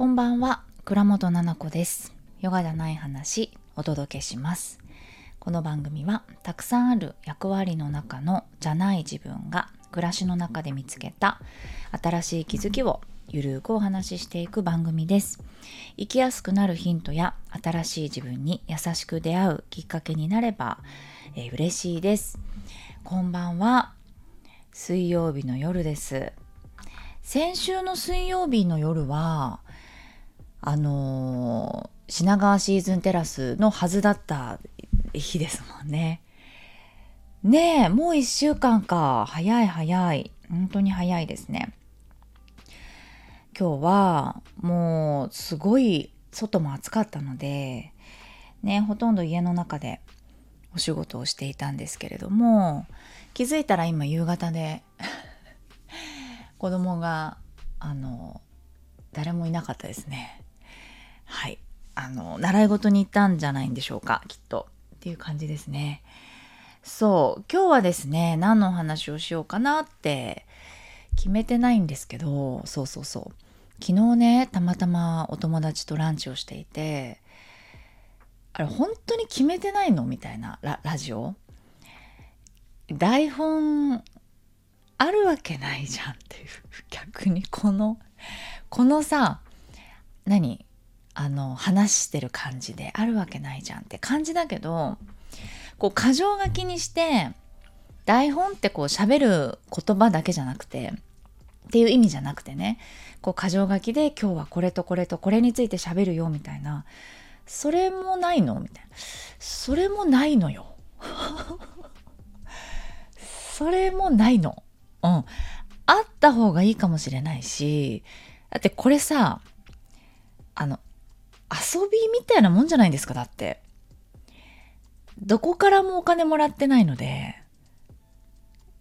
こんばんは、倉本々子です。ヨガじゃない話、お届けします。この番組は、たくさんある役割の中のじゃない自分が暮らしの中で見つけた新しい気づきをゆるくお話ししていく番組です。生きやすくなるヒントや新しい自分に優しく出会うきっかけになれば、えー嬉しいです。こんばんは。水曜日の夜です。先週の水曜日の夜は、あのー品川シーズンテラスのはずだった日ですもんね。ねえ、もう一週間か。早い早い。本当に早いですね。今日はもうすごい外も暑かったので、ね、ほとんど家の中でお仕事をしていたんですけれども、気づいたら今夕方で 子供があの誰もいなかったですねはい。あの習い事に行ったんじゃないんでしょうかきっと。っていう感じですね。そう。今日はですね何のお話をしようかなって決めてないんですけどそうそうそう。昨日ねたまたまお友達とランチをしていてあれ本当に決めてないの？みたいなララジオ？台本あるわけないじゃんっていう。逆にこのこのさ何？あの話してる感じであるわけないじゃんって感じだけどこう箇条書きにして台本ってこう喋る言葉だけじゃなくてっていう意味じゃなくてねこう箇条書きで今日はこれとこれとこれについて喋るよみたいなそれもないのみたいな。それもないのよ。それもないの。うん。あった方がいいかもしれないしだってこれさあの遊びみたいなもんじゃないですかだって。どこからもお金もらってないので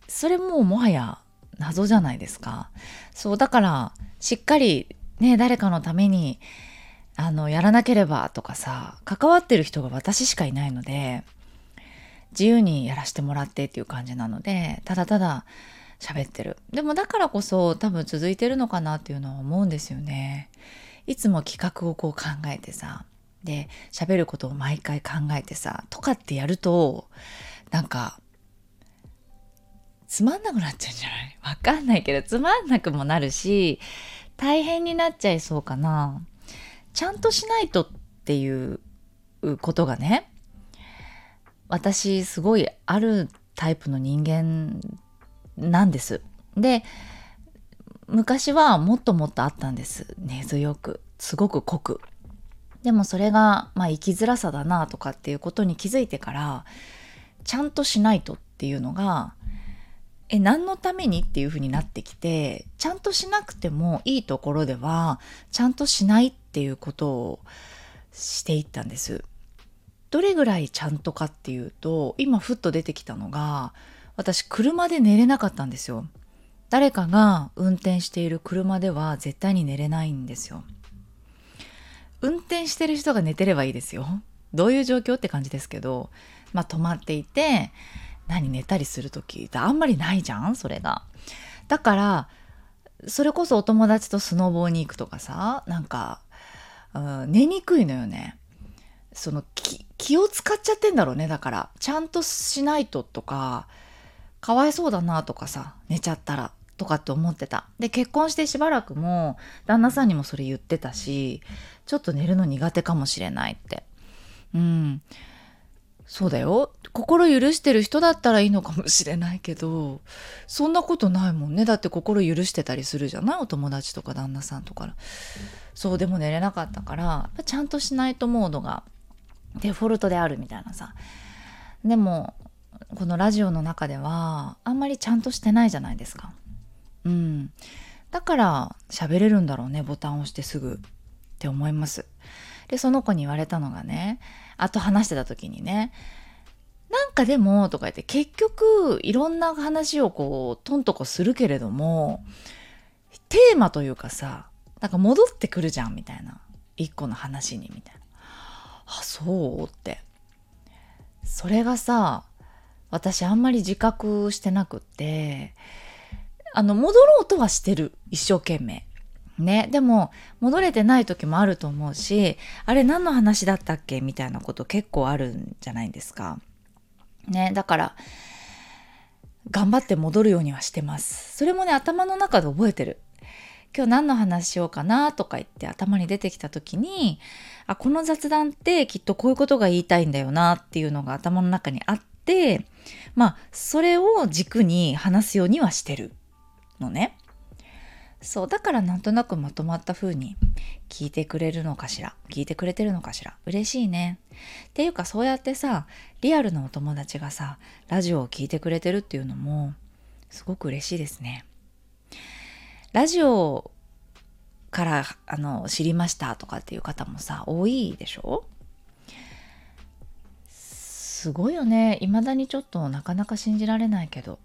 それももはや謎じゃないですか。そうだからしっかりね誰かのためにあのやらなければとかさ関わってる人が私しかいないので自由にやらせてもらってっていう感じなのでただただ喋ってる。でもだからこそ多分続いてるのかなっていうのは思うんですよね。いつも企画をこう考えてさで喋ることを毎回考えてさとかってやるとなんかつまんなくなっちゃうんじゃない？わかんないけどつまんなくもなるし大変になっちゃいそうかなちゃんとしないとっていうことがね私すごいあるタイプの人間なんです。で昔はもっともっとあったんです根強くすごく濃く。でもそれがまあ生きづらさだなとかっていうことに気づいてからちゃんとしないとっていうのがえ何のためにっていうふうになってきてちゃんとしなくてもいいところではちゃんとしないっていうことをしていったんです。どれぐらいちゃんとかっていうと今ふっと出てきたのが私車で寝れなかったんですよ誰かが運転している車では絶対に寝れないんですよ。運転してる人が寝てればいいですよ。どういう状況って感じですけどまあ止まっていて何寝たりする時ってあんまりないじゃんそれが。だからそれこそお友達とスノボーに行くとかさなんか、うん、寝にくいのよね。その気気を使っちゃってんだろうね。だからちゃんとしないととかかわいそうだなとかさ寝ちゃったら。とかって思ってた。で結婚してしばらくも旦那さんにもそれ言ってたしちょっと寝るの苦手かもしれないって。うん。そうだよ。心許してる人だったらいいのかもしれないけどそんなことないもんね。だって心許してたりするじゃない？お友達とか旦那さんとかそうでも寝れなかったからちゃんとしないとモードがデフォルトであるみたいなさ。でもこのラジオの中ではあんまりちゃんとしてないじゃないですか。うん。だから喋れるんだろうねボタンを押してすぐって思います。でその子に言われたのがねあと話してた時にねなんかでもとか言って結局いろんな話をこうトントコするけれどもテーマというかさなんか戻ってくるじゃんみたいな。一個の話にみたいな。あそうって。それがさ私あんまり自覚してなくってあの戻ろうとはしてる一生懸命ね、でも戻れてない時もあると思うしあれ何の話だったっけ？みたいなこと結構あるんじゃないですか。ね、だから頑張って戻るようにはしてます。それもね頭の中で覚えてる。今日何の話しようかなとか言って頭に出てきた時にあこの雑談ってきっとこういうことが言いたいんだよなっていうのが頭の中にあってまあそれを軸に話すようにはしてるのね。そうだからなんとなくまとまった風に聞いてくれるのかしら。聞いてくれてるのかしら。嬉しいね。っていうかそうやってさリアルなお友達がさラジオを聞いてくれてるっていうのもすごく嬉しいですね。ラジオからあの知りましたとかっていう方もさ多いでしょ？すごいよね。未だにちょっとなかなか信じられないけど。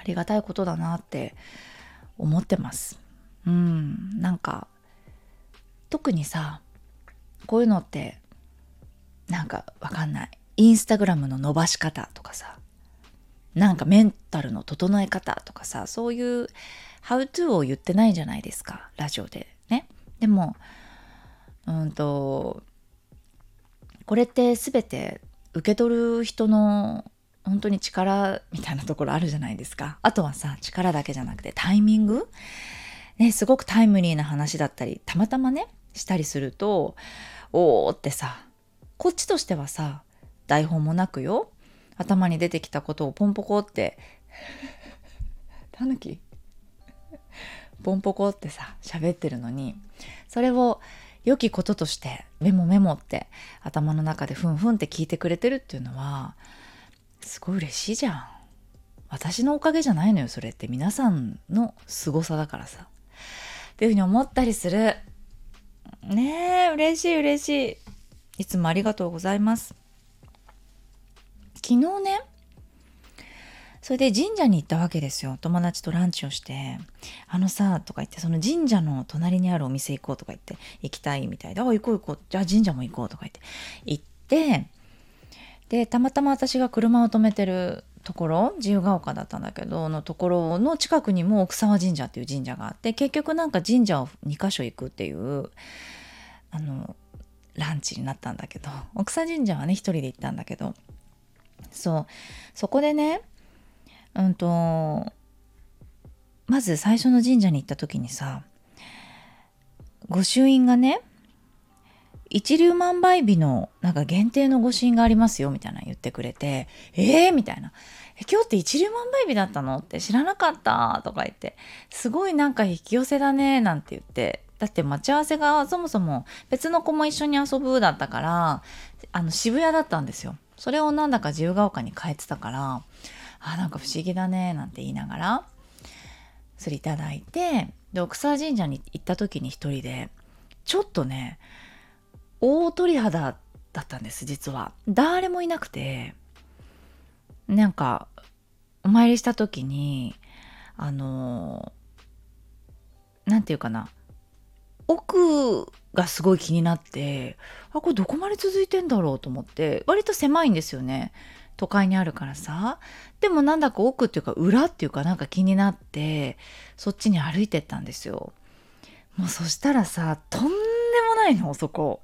ありがたいことだなって思ってます。うん、なんか特にさこういうのってなんかわかんない。インスタグラムの伸ばし方とかさなんかメンタルの整え方とかさそういうハウトゥーを言ってないじゃないですかラジオで。ね。でもうんとこれって全て受け取る人の本当に力みたいなところあるじゃないですか。あとはさ、力だけじゃなくてタイミング？ね、すごくタイムリーな話だったり、たまたまね、したりすると、おーってさ、こっちとしてはさ、台本もなくよ、頭に出てきたことをポンポコって、タヌキ？ポンポコってさ、喋ってるのに、それを良きこととしてメモメモって頭の中でふんふんって聞いてくれてるっていうのは、すごい嬉しいじゃん。私のおかげじゃないのよ、それって。皆さんの凄さだからさ。っていうふうに思ったりする。ねえ、嬉しい嬉しい。いつもありがとうございます。昨日ね、それで神社に行ったわけですよ。友達とランチをして、あのさ、とか言って、その神社の隣にあるお店行こうとか言って、行きたいみたいで、あ、行こう行こう。じゃあ神社も行こうとか言って、行って、でたまたま私が車を止めてるところ自由が丘だったんだけどのところの近くにも奥沢神社っていう神社があって結局なんか神社を2か所行くっていうあのランチになったんだけど 奥沢神社はね一人で行ったんだけどそうそこでねうんとまず最初の神社に行った時にさ御朱印がね一粒万倍日のなんか限定の御朱印がありますよみたいな言ってくれて、えーみたいな。今日って一粒万倍日だったのって知らなかったとか言って、すごいなんか引き寄せだねなんて言って、だって待ち合わせがそもそも別の子も一緒に遊ぶだったから、あの渋谷だったんですよ。それをなんだか自由が丘に変えてたから、あ、なんか不思議だねなんて言いながら、それいただいて、で、奥沢神社に行った時に一人で、ちょっとね、大鳥肌だったんです実は。誰もいなくてなんかお参りした時にあの何て言うかな奥がすごい気になってあこれどこまで続いてんだろうと思って割と狭いんですよね都会にあるからさ。でもなんだか奥っていうか裏っていうかなんか気になってそっちに歩いてったんですよ。もうそしたらさとんでもないのそこ。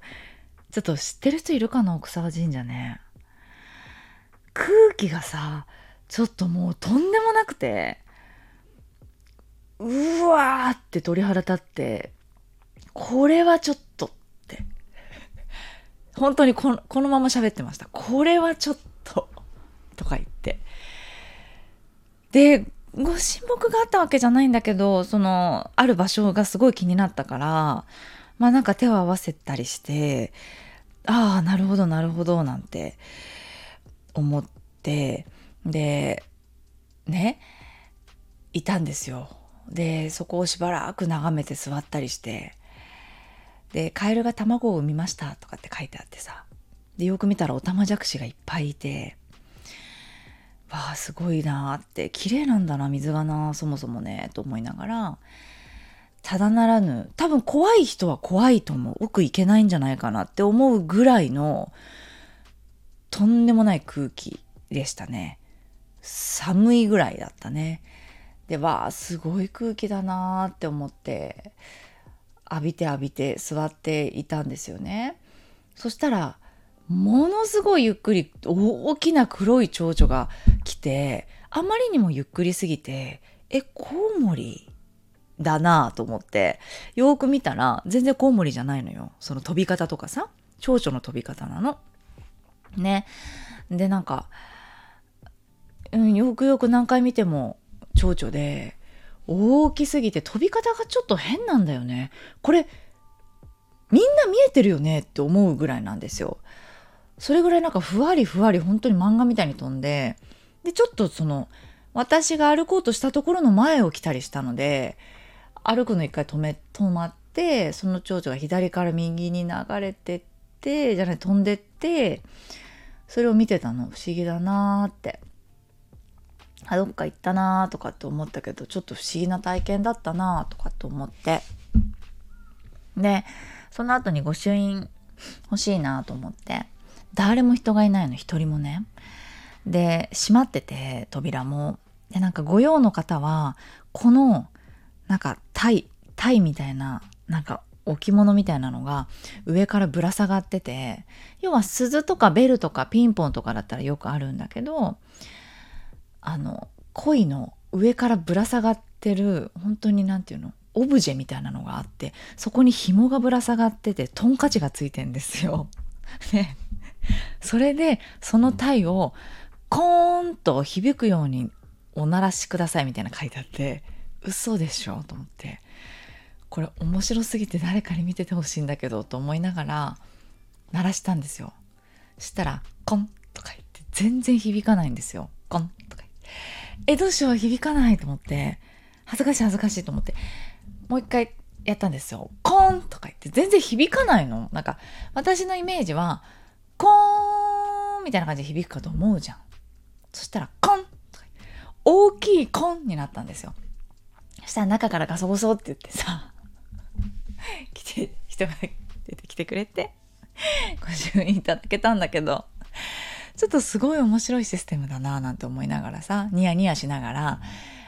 ちょっと知ってる人いるかな奥沢神社ね。空気がさ、ちょっともうとんでもなくて、うわーって鳥肌立って、これはちょっとって。本当にこのこのまま喋ってました。これはちょっと、とか言って。で、ご神木があったわけじゃないんだけど、その、ある場所がすごい気になったから、まあなんか手を合わせたりして、ああ、なるほど、なるほど、なんて思って、で、ね、いたんですよ。で、そこをしばらく眺めて座ったりして、で、カエルが卵を産みましたとかって書いてあってさ、で、よく見たらオタマジャクシがいっぱいいて、わあ、すごいなーって、綺麗なんだな、水がな、そもそもね、と思いながら、ただならぬ、多分怖い人は怖いと思う。奥行けないんじゃないかなって思うぐらいの、とんでもない空気でしたね。寒いぐらいだったね。で、わあ、すごい空気だなーって思って、浴びて浴びて座っていたんですよね。そしたらものすごいゆっくり大きな黒い蝶々が来てあまりにもゆっくりすぎてえコウモリだなぁと思ってよく見たら全然コウモリじゃないのよその飛び方とかさ蝶々の飛び方なの。ね。でなんか、うん、よくよく何回見ても蝶々で大きすぎて飛び方がちょっと変なんだよね。これみんな見えてるよね？って思うぐらいなんですよ。それぐらいなんかふわりふわり本当に漫画みたいに飛んででちょっとその私が歩こうとしたところの前を来たりしたので歩くの一回止め止まってその蝶々が左から右に流れてってじゃない飛んでってそれを見てたの。不思議だなーって。あどっか行ったなーとかって思ったけどちょっと不思議な体験だったなーとかって思って。でその後に御朱印欲しいなと思って。誰も人がいないの一人もね。で閉まってて扉も。でなんか御用の方はこのなんかタイタイみたいななんか置物みたいなのが上からぶら下がってて要は鈴とかベルとかピンポンとかだったらよくあるんだけどあの鯉の上からぶら下がってる本当に何て言うのオブジェみたいなのがあってそこに紐がぶら下がっててトンカチがついてんですよ。ね、それでそのタイをコーンと響くようにお鳴らしくださいみたいな書いてあって嘘でしょ？と思って。これ面白すぎて誰かに見ててほしいんだけどと思いながら鳴らしたんですよ。したら「コン」とか言って全然響かないんですよ「コン」とか言って。えどうしよう？響かないと思って。恥ずかしい恥ずかしいと思って。もう一回やったんですよ「コン」とか言って。全然響かないの。なんか私のイメージは「コーン」みたいな感じで響くかと思うじゃん。そしたら「コン」とか大きい「コン」になったんですよ。したら中からガソゴソって言ってさ 来て人が出てきてくれてご朱印いただけたんだけどちょっとすごい面白いシステムだななんて思いながらさニヤニヤしながら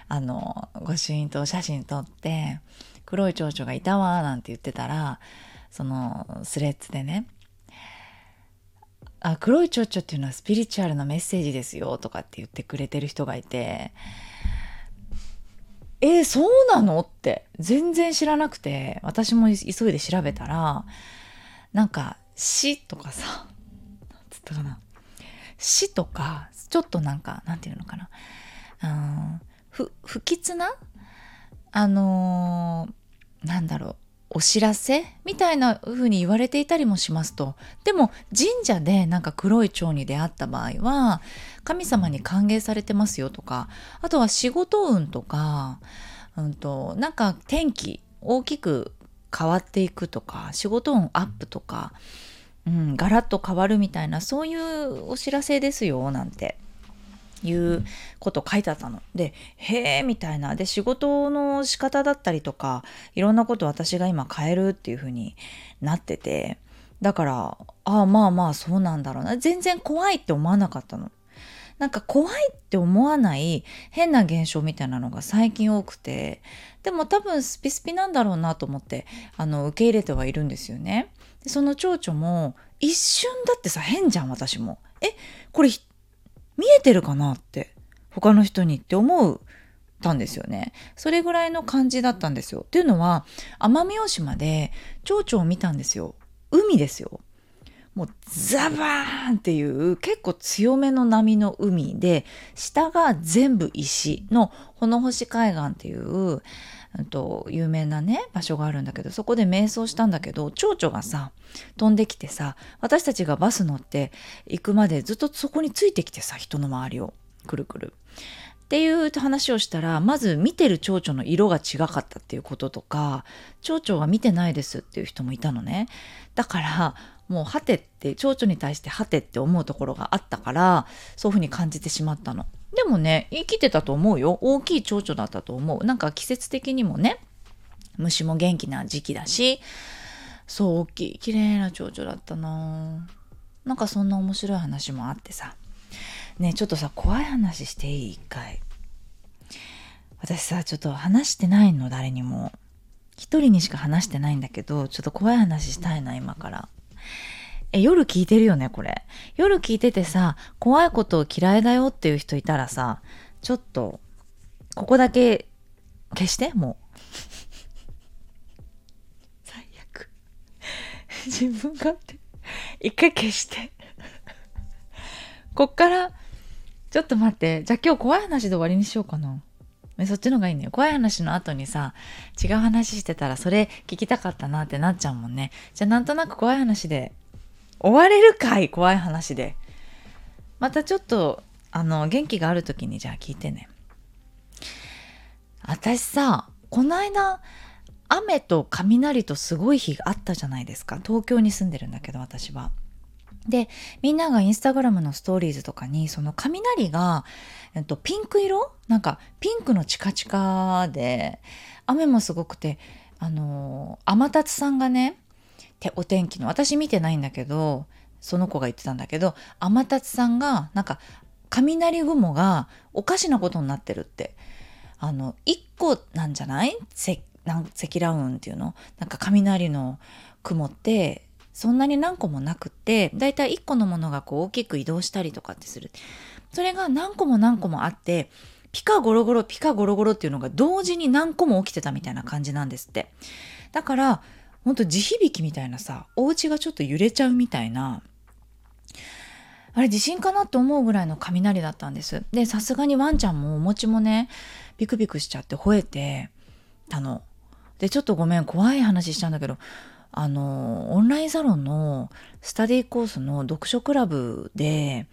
あのご朱印と写真撮って黒い蝶々がいたわなんて言ってたらそのスレッズでねあ黒い蝶々っていうのはスピリチュアルなメッセージですよとかって言ってくれてる人がいてえー、そうなの？って全然知らなくて私も急いで調べたらなんか死とかさなんつったかな。死とかちょっとなんかなんていうのかな。うん不不吉な？あのー、なんだろう。お知らせみたいな風に言われていたりもしますと。でも神社でなんか黒い蝶に出会った場合は神様に歓迎されてますよとかあとは仕事運とか、うんと、なんか天気大きく変わっていくとか仕事運アップとか、うん、ガラッと変わるみたいなそういうお知らせですよなんて。いうこと書いてあったの。で、へえみたいな。で、仕事の仕方だったりとか、いろんなこと私が今変えるっていう風になってて、だから、ああ、まあまあそうなんだろうな。全然怖いって思わなかったの。なんか怖いって思わない変な現象みたいなのが最近多くて、でも多分スピスピなんだろうなと思って、あの、受け入れてはいるんですよね。でその蝶々も、一瞬だってさ、変じゃん、私も。え、これ見えてるかなって他の人にって思うたんですよね。それぐらいの感じだったんですよ。っていうのは奄美大島で蝶々を見たんですよ。海ですよ。もうザバーンっていう結構強めの波の海で下が全部石の穂星海岸っていうと有名なね場所があるんだけどそこで瞑想したんだけど蝶々がさ飛んできてさ私たちがバス乗って行くまでずっとそこについてきてさ人の周りをくるくる。っていう話をしたらまず見てる蝶々の色が違かったっていうこととか蝶々は見てないですっていう人もいたのねだからもうはてって蝶々に対してはてって思うところがあったからそういうふうに感じてしまったのでもね生きてたと思うよ。大きい蝶々だったと思う。なんか季節的にもね虫も元気な時期だしそう大きい綺麗な蝶々だったな。なんかそんな面白い話もあってさ。ねちょっとさ怖い話していい？一回。私さちょっと話してないの誰にも。一人にしか話してないんだけど、ちょっと怖い話したいな、今から。え、夜聞いてるよね、これ。夜聞いててさ、怖いことを嫌いだよっていう人いたらさ、ちょっと、ここだけ消して、もう。最悪。自分勝手。一回消して。こっから、ちょっと待って。じゃあ今日怖い話で終わりにしようかな。そっちの方がいいね。怖い話の後にさ、違う話してたらそれ聞きたかったなってなっちゃうもんね。じゃあなんとなく怖い話で終われるかい？怖い話で。またちょっと、あの、元気がある時にじゃあ聞いてね。私さ、この間、雨と雷とすごい日があったじゃないですか。東京に住んでるんだけど、私は。で、みんながインスタグラムのストーリーズとかに、その雷が、えっと、ピンク色？なんか、ピンクのチカチカで、雨もすごくて、あの、天達さんがね、お天気の私見てないんだけどその子が言ってたんだけど天達さんがなんか雷雲がおかしなことになってるって。あの1個なんじゃない？積乱雲っていうの？なんか雷の雲ってそんなに何個もなくってだいたい1個のものがこう大きく移動したりとかってする。それが何個も何個もあってピカゴロゴロピカゴロゴロっていうのが同時に何個も起きてたみたいな感じなんですって。だからほんと地響きみたいなさ、お家がちょっと揺れちゃうみたいな、あれ地震かなと思うぐらいの雷だったんです。で、さすがにワンちゃんもお餅もね、ビクビクしちゃって吠えてたの。で、ちょっとごめん、怖い話しちゃうんだけど、あの、オンラインサロンのスタディコースの読書クラブで、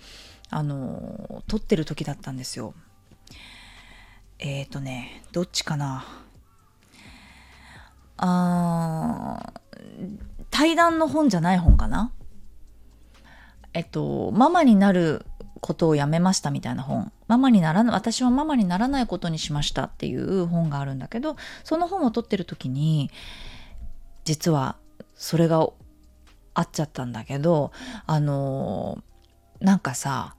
あの、撮ってる時だったんですよ。えっ、ー、とね、どっちかな？あ対談の本じゃない本かな？えっと、ママになることをやめましたみたいな本。ママにならな、私はママにならないことにしましたっていう本があるんだけど、その本を取ってる時に、実はそれがあっちゃったんだけど、あのなんかさ、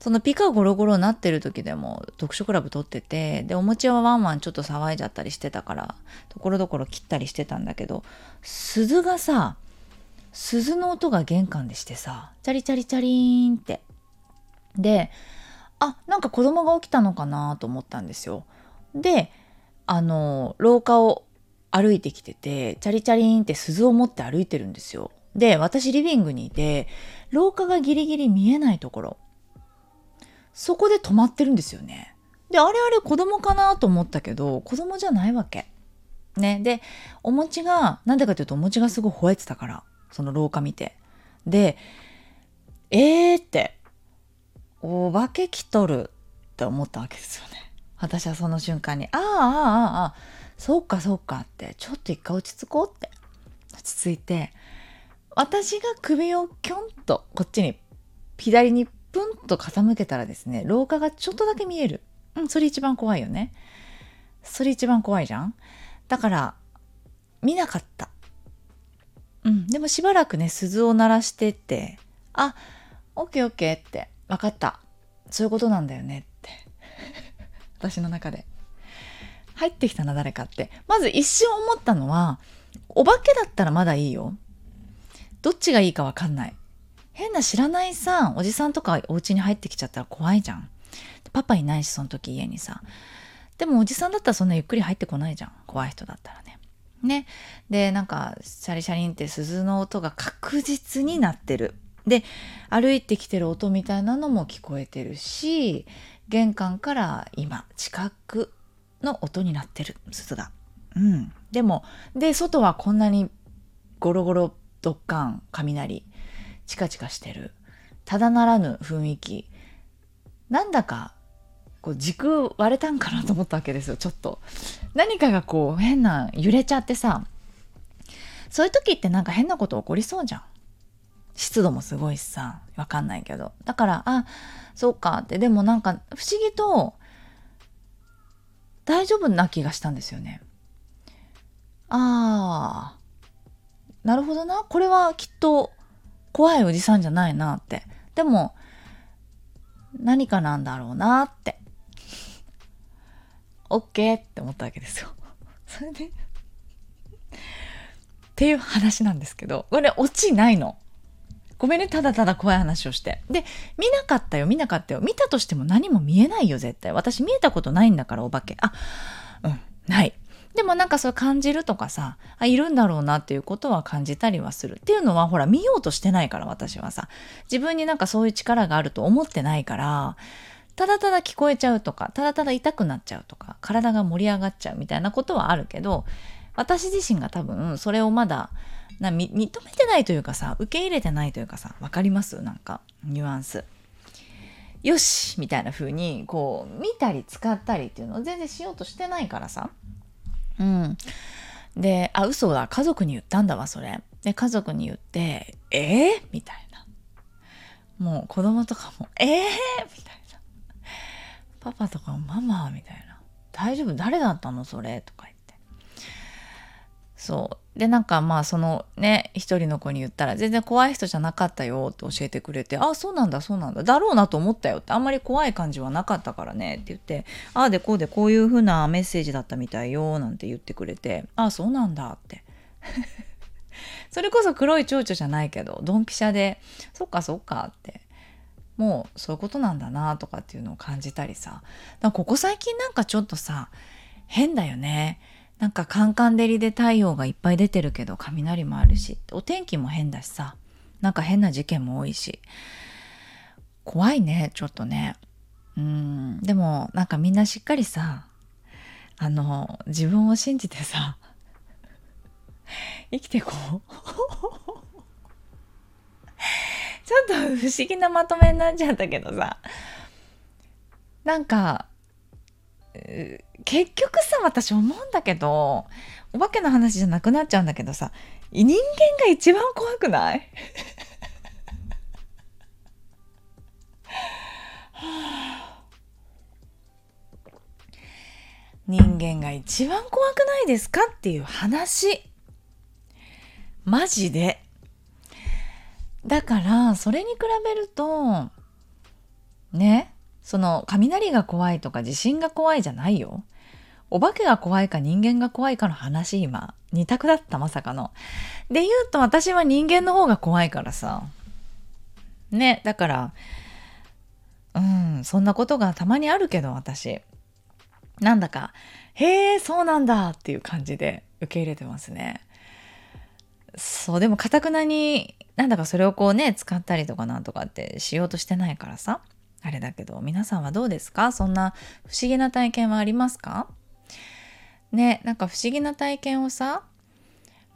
そのピカゴロゴロなってる時でも読書クラブ撮ってて、で、お餅はワンワンちょっと騒いじゃったりしてたから、ところどころ切ったりしてたんだけど、鈴がさ、鈴の音が玄関でしてさ、チャリチャリチャリーンって。で、あ、なんか子供が起きたのかなと思ったんですよ。で、あの、廊下を歩いてきてて、チャリチャリーンって鈴を持って歩いてるんですよ。で、私リビングにいて、廊下がギリギリ見えないところ。そこで止まってるんですよね。で、あれあれ子供かなと思ったけど、子供じゃないわけ。ね。で、お餅が、なんでかというとお餅がすごい吠えてたから、その廊下見て。で、えーって、お化け来とるって思ったわけですよね。私はその瞬間に、ああ、ああ、ああ、そうかそうかって、ちょっと一回落ち着こうって。落ち着いて、私が首をキョンとこっちに、左にプンと傾けたらですね、廊下がちょっとだけ見える。うん、それ一番怖いよね。それ一番怖いじゃんだから、見なかった。うん、でもしばらくね、鈴を鳴らしてて、あ、オッケーオッケーって、分かった。そういうことなんだよねって。私の中で。入ってきたな、誰かって。まず一瞬思ったのは、お化けだったらまだいいよ。どっちがいいかわかんない。変な知らないさ、おじさんとかお家に入ってきちゃったら怖いじゃん。パパいないし、その時家にさ。でもおじさんだったらそんなゆっくり入ってこないじゃん。怖い人だったらね。ね。で、なんか、シャリシャリンって鈴の音が確実になってる。で、歩いてきてる音みたいなのも聞こえてるし、玄関から今、近くの音になってる、鈴が。うん。でも、で、外はこんなにゴロゴロドッカン、雷。チカチカしてる。ただならぬ雰囲気。なんだかこう軸割れたんかなと思ったわけですよちょっと。何かがこう変な揺れちゃってさ。そういう時ってなんか変なこと起こりそうじゃん。湿度もすごいしさわかんないけど。だからあそうか。ってでもなんか不思議と大丈夫な気がしたんですよね。ああなるほどな。これはきっと怖いおじさんじゃないなって。でも、何かなんだろうなって。オッケーって思ったわけですよ。それで、っていう話なんですけど、これオチないの。ごめんね、ただただ怖い話をして。で、見なかったよ、見なかったよ。見たとしても何も見えないよ、絶対。私見えたことないんだから、お化け。あ、うん、ない。でもなんかそう感じるとかさ、あ、いるんだろうなっていうことは感じたりはする。っていうのは、ほら、見ようとしてないから、私はさ。自分になんかそういう力があると思ってないから、ただただ聞こえちゃうとか、ただただ痛くなっちゃうとか、体が盛り上がっちゃうみたいなことはあるけど、私自身が多分それをまだな認めてないというかさ受け入れてないというかさ分かります？なんかニュアンス。よしみたいな風にこう見たり使ったりっていうのを全然しようとしてないからさ。うん。で、あ、嘘だ。家族に言ったんだわ、それ。で、家族に言って、えー、みたいな。もう子供とかも、えー、みたいな。パパとかママみたいな。大丈夫？誰だったの？それ？とか言って。そう。で、なんかまあそのね、一人の子に言ったら全然怖い人じゃなかったよって教えてくれて、ああ、そうなんだ、そうなんだ、だろうなと思ったよって、あんまり怖い感じはなかったからねって言って、ああでこうでこういう風なメッセージだったみたいよなんて言ってくれて、ああ、そうなんだって。それこそ黒い蝶々じゃないけど、ドンピシャで、そっかそっかって。もうそういうことなんだなとかっていうのを感じたりさ。ここ最近なんかちょっとさ、変だよね。なんかカンカン照りで太陽がいっぱい出てるけど雷もあるし。お天気も変だしさ。なんか変な事件も多いし。怖いねちょっとね。うん。でもなんかみんなしっかりさあの自分を信じてさ 生きていこう。ちょっと不思議なまとめになっちゃったけどさ。なんか結局さ私思うんだけどお化けの話じゃなくなっちゃうんだけどさ人間が一番怖くない？人間が一番怖くないですかっていう話。マジで。だからそれに比べるとね？その雷が怖いとか地震が怖いじゃないよ。お化けが怖いか人間が怖いかの話今二択だったまさかの。で言うと私は人間の方が怖いからさ。ね、だから、うん、そんなことがたまにあるけど私。なんだか、へえ、そうなんだっていう感じで受け入れてますね。そう、でもかたくなになんだかそれをこうね、使ったりとかなんとかってしようとしてないからさ。あれだけど皆さんはどうですか？そんな不思議な体験はありますか？ねなんか不思議な体験をさ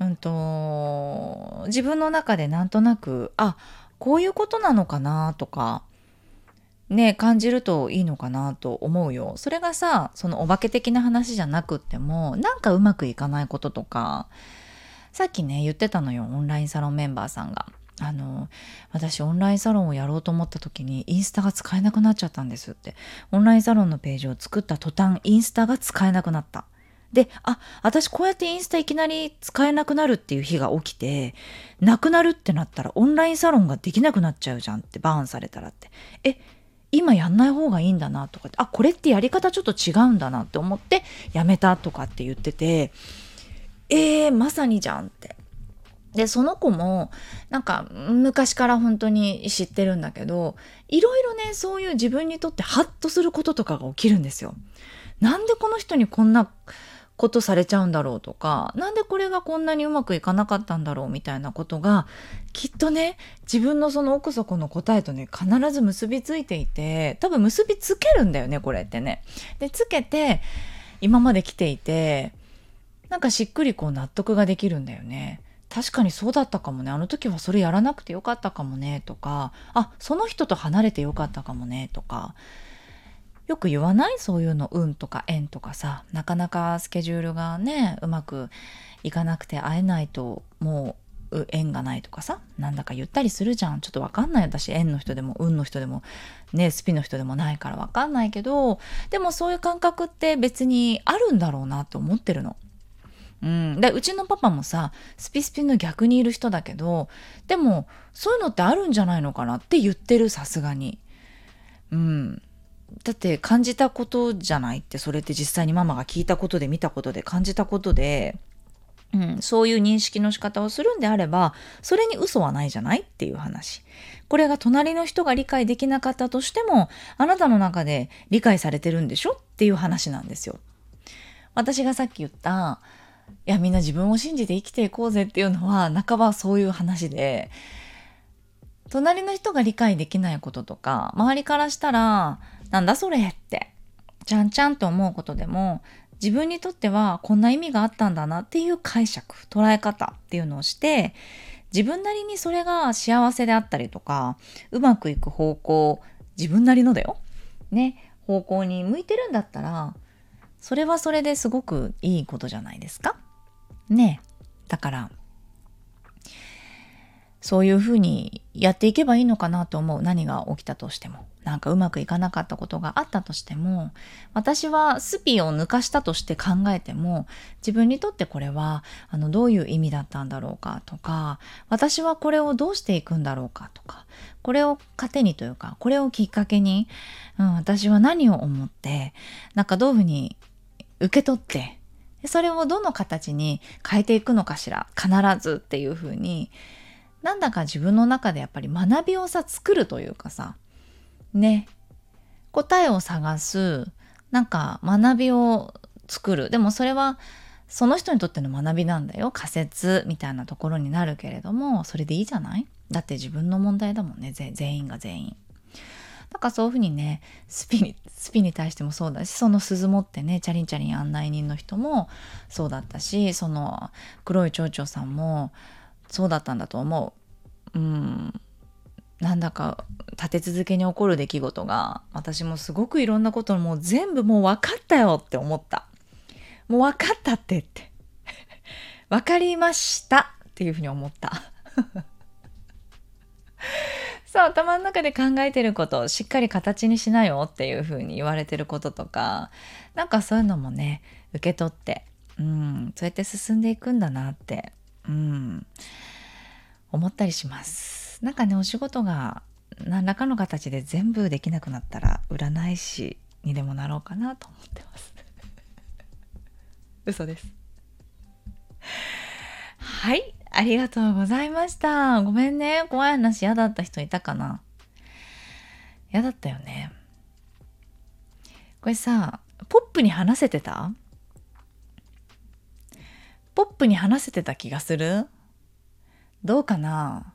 うんと自分の中でなんとなくあこういうことなのかなとかね感じるといいのかなと思うよ。それがさそのお化け的な話じゃなくってもなんかうまくいかないこととかさっきね言ってたのよオンラインサロンメンバーさんが。あの私オンラインサロンをやろうと思った時にインスタが使えなくなっちゃったんですって。オンラインサロンのページを作った途端インスタが使えなくなった。であ私こうやってインスタいきなり使えなくなるっていう日が起きてなくなるってなったらオンラインサロンができなくなっちゃうじゃんってバーンされたらって。え今やんない方がいいんだなとかってあこれってやり方ちょっと違うんだなって思ってやめたとかって言っててえー、まさにじゃんって。でその子もなんか昔から本当に知ってるんだけどいろいろねそういう自分にとってハッとすることとかが起きるんですよ。なんでこの人にこんなことされちゃうんだろうとかなんでこれがこんなにうまくいかなかったんだろうみたいなことがきっとね自分のその奥底の答えとね必ず結びついていて多分結びつけるんだよねこれってね。でつけて今まで来ていてなんかしっくりこう納得ができるんだよね。確かにそうだったかもね。あの時はそれやらなくてよかったかもね。とかあその人と離れてよかったかもね。とかよく言わない？そういうの運とか縁とかさ。なかなかスケジュールがねうまくいかなくて会えないともう縁がないとかさ。なんだか言ったりするじゃん。ちょっとわかんない。私縁の人でも運の人でもねスピの人でもないからわかんないけどでもそういう感覚って別にあるんだろうなって思ってるの。うん、でうちのパパもさスピスピの逆にいる人だけどでもそういうのってあるんじゃないのかなって言ってるさすがに。うん、だって感じたことじゃないってそれって実際にママが聞いたことで見たことで感じたことでうん、そういう認識の仕方をするんであればそれに嘘はないじゃないっていう話。これが隣の人が理解できなかったとしてもあなたの中で理解されてるんでしょっていう話なんですよ。私がさっき言ったいやみんな自分を信じて生きていこうぜっていうのは半ばそういう話で。隣の人が理解できないこととか周りからしたらなんだそれってちゃんちゃんと思うことでも自分にとってはこんな意味があったんだなっていう解釈捉え方っていうのをして自分なりにそれが幸せであったりとかうまくいく方向自分なりのだよ。ね。方向に向いてるんだったらそれはそれですごくいいことじゃないですか？ねだからそういうふうにやっていけばいいのかなと思う。何が起きたとしても。なんかうまくいかなかったことがあったとしても。私はスピを抜かしたとして考えても自分にとってこれはあのどういう意味だったんだろうか？とか私はこれをどうしていくんだろうか？とかこれを糧にというかこれをきっかけに、うん、私は何を思ってなんかどういうふうに受け取ってそれをどの形に変えていくのかしら必ずっていうふうになんだか自分の中でやっぱり学びをさ作るというかさね。答えを探すなんか学びを作る。でもそれはその人にとっての学びなんだよ。仮説みたいなところになるけれどもそれでいいじゃない？だって自分の問題だもんね。全員が全員。だかそういうふうにねスピにスピに対してもそうだしその鈴持ってねチャリンチャリン案内人の人もそうだったしその黒い蝶々さんもそうだったんだと思う。うん。なんだか立て続けに起こる出来事が私もすごくいろんなこともう全部もう分かったよって思った。もう分かったってって。分かりましたっていうふうに思った。そう頭の中で考えてることをしっかり形にしなよっていう風に言われてることとかなんかそういうのもね受け取ってうんそうやって進んでいくんだなってうん思ったりします。なんかねお仕事が何らかの形で全部できなくなったら占い師にでもなろうかなと思ってます。嘘です。はい。ありがとうございました。ごめんね。怖い話嫌だった人いたかな？嫌だったよね。これさ、ポップに話せてた？ポップに話せてた気がする？どうかな？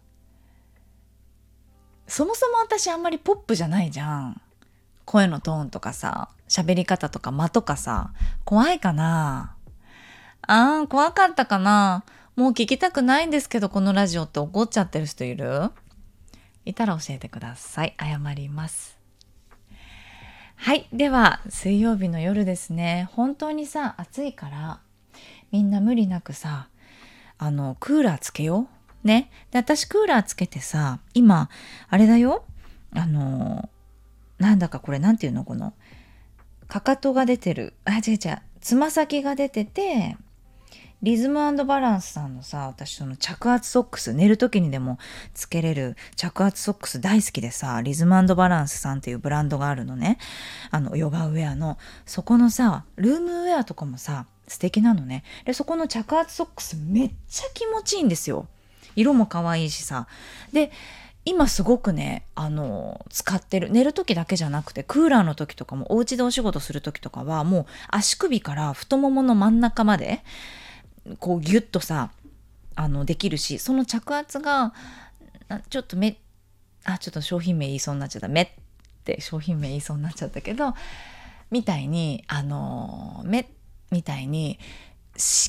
そもそも私あんまりポップじゃないじゃん。声のトーンとかさ、喋り方とか間とかさ、怖いかな？あー、怖かったかな？もう聞きたくないんですけど、このラジオって怒っちゃってる人いる？いたら教えてください。謝ります。はい。では、水曜日の夜ですね。本当にさ、暑いから、みんな無理なくさ、あの、クーラーつけよう。ね。で、私クーラーつけてさ、今、あれだよ。あの、なんだかこれ、なんていうの？この、かかとが出てる。あ、違う違う。つま先が出てて、リズムバランスさんのさ、私その着圧ソックス、寝る時にでもつけれる着圧ソックス大好きでさ、リズムバランスさんっていうブランドがあるのね。あの、ヨガウェアの。そこのさ、ルームウェアとかもさ、素敵なのね。で、そこの着圧ソックスめっちゃ気持ちいいんですよ。色も可愛いしさ。で、今すごくね、あの、使ってる。寝る時だけじゃなくて、クーラーの時とかも、お家でお仕事する時とかは、もう足首から太ももの真ん中まで、こうギュッとさあのできるしその着圧がちょっとめあちょっと商品名言いそうになっちゃった。目って商品名言いそうになっちゃったけどみたいにあの目みたいに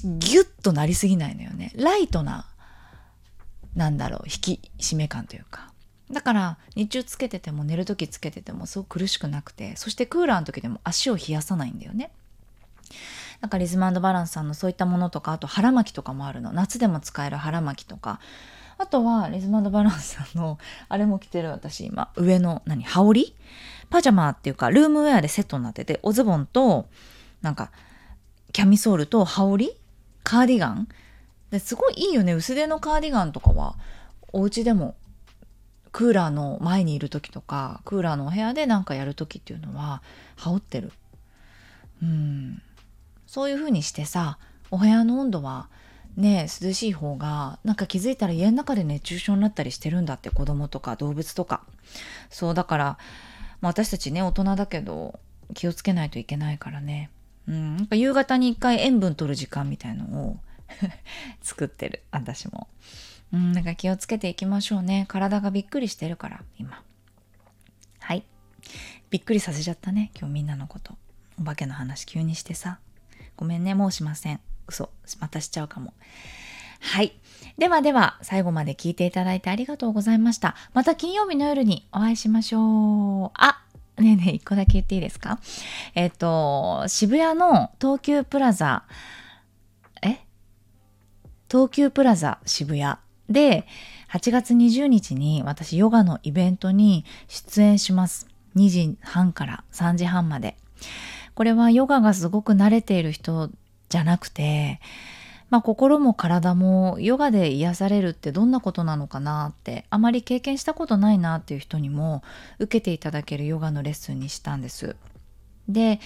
ギュッとなりすぎないのよね。ライトななんだろう引き締め感というか。だから日中つけてても寝る時つけててもすごく苦しくなくてそしてクーラーの時でも足を冷やさないんだよね。なんかリズムバランスさんのそういったものとかあと腹巻きとかもあるの。夏でも使える腹巻きとか。あとはリズムバランスさんのあれも着てる私今。上の何？羽織？パジャマっていうかルームウェアでセットになってておズボンとなんかキャミソールと羽織？カーディガン？ですごいいいよね。薄手のカーディガンとかはお家でもクーラーの前にいる時とかクーラーのお部屋で何かやる時っていうのは羽織ってる。うん。そういうふうにしてさお部屋の温度はね涼しい方がなんか気づいたら家の中で熱中症になったりしてるんだって子供とか動物とか。そうだから、まあ、私たちね大人だけど気をつけないといけないからね。うんなんか夕方に一回塩分取る時間みたいのを 作ってる私も。うんなんか気をつけていきましょうね。体がびっくりしてるから今。はい。びっくりさせちゃったね今日みんなのこと。お化けの話急にしてさ。ごめんねもうしません嘘またしちゃうかもはい。ではでは、最後まで聞いていただいてありがとうございました。また金曜日の夜にお会いしましょう。あ、ねえねえ、一個だけ言っていいですか？えっ、と、渋谷の東急プラザ、え？東急プラザ渋谷で、8月20日に私ヨガのイベントに出演します。2時半から3時半まで。これはヨガがすごく慣れている人じゃなくて、まあ、心も体もヨガで癒されるってどんなことなのかなってあまり経験したことないなっていう人にも受けていただけるヨガのレッスンにしたんです。で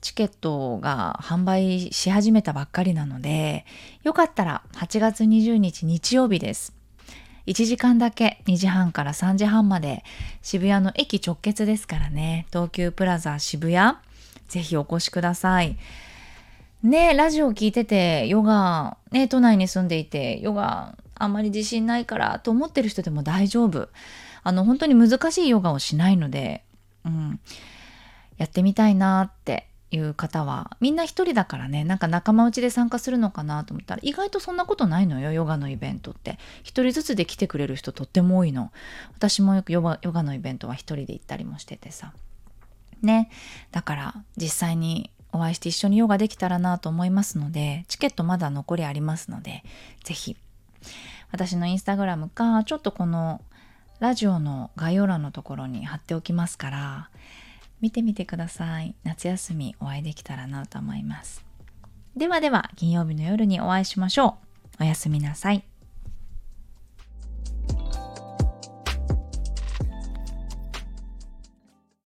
チケットが販売し始めたばっかりなのでよかったら8月20日日曜日です。1時間だけ2時半から3時半まで渋谷の駅直結ですからね東急プラザ渋谷ぜひお越しください。ねラジオ聞いててヨガね都内に住んでいてヨガあんまり自信ないからと思ってる人でも大丈夫。あの本当に難しいヨガをしないので、うん、やってみたいなっていう方はみんな一人だからねなんか仲間内で参加するのかなと思ったら意外とそんなことないのよヨガのイベントって。一人ずつで来てくれる人とっても多いの。私もよくヨガヨガのイベントは一人で行ったりもしててさ。ねだから実際にお会いして一緒にヨガできたらなと思いますので、チケットまだ残りありますので、ぜひ、私のインスタグラムか、ちょっとこのラジオの概要欄のところに貼っておきますから、見てみてください。夏休みお会いできたらなと思います。ではでは、金曜日の夜にお会いしましょう。おやすみなさい。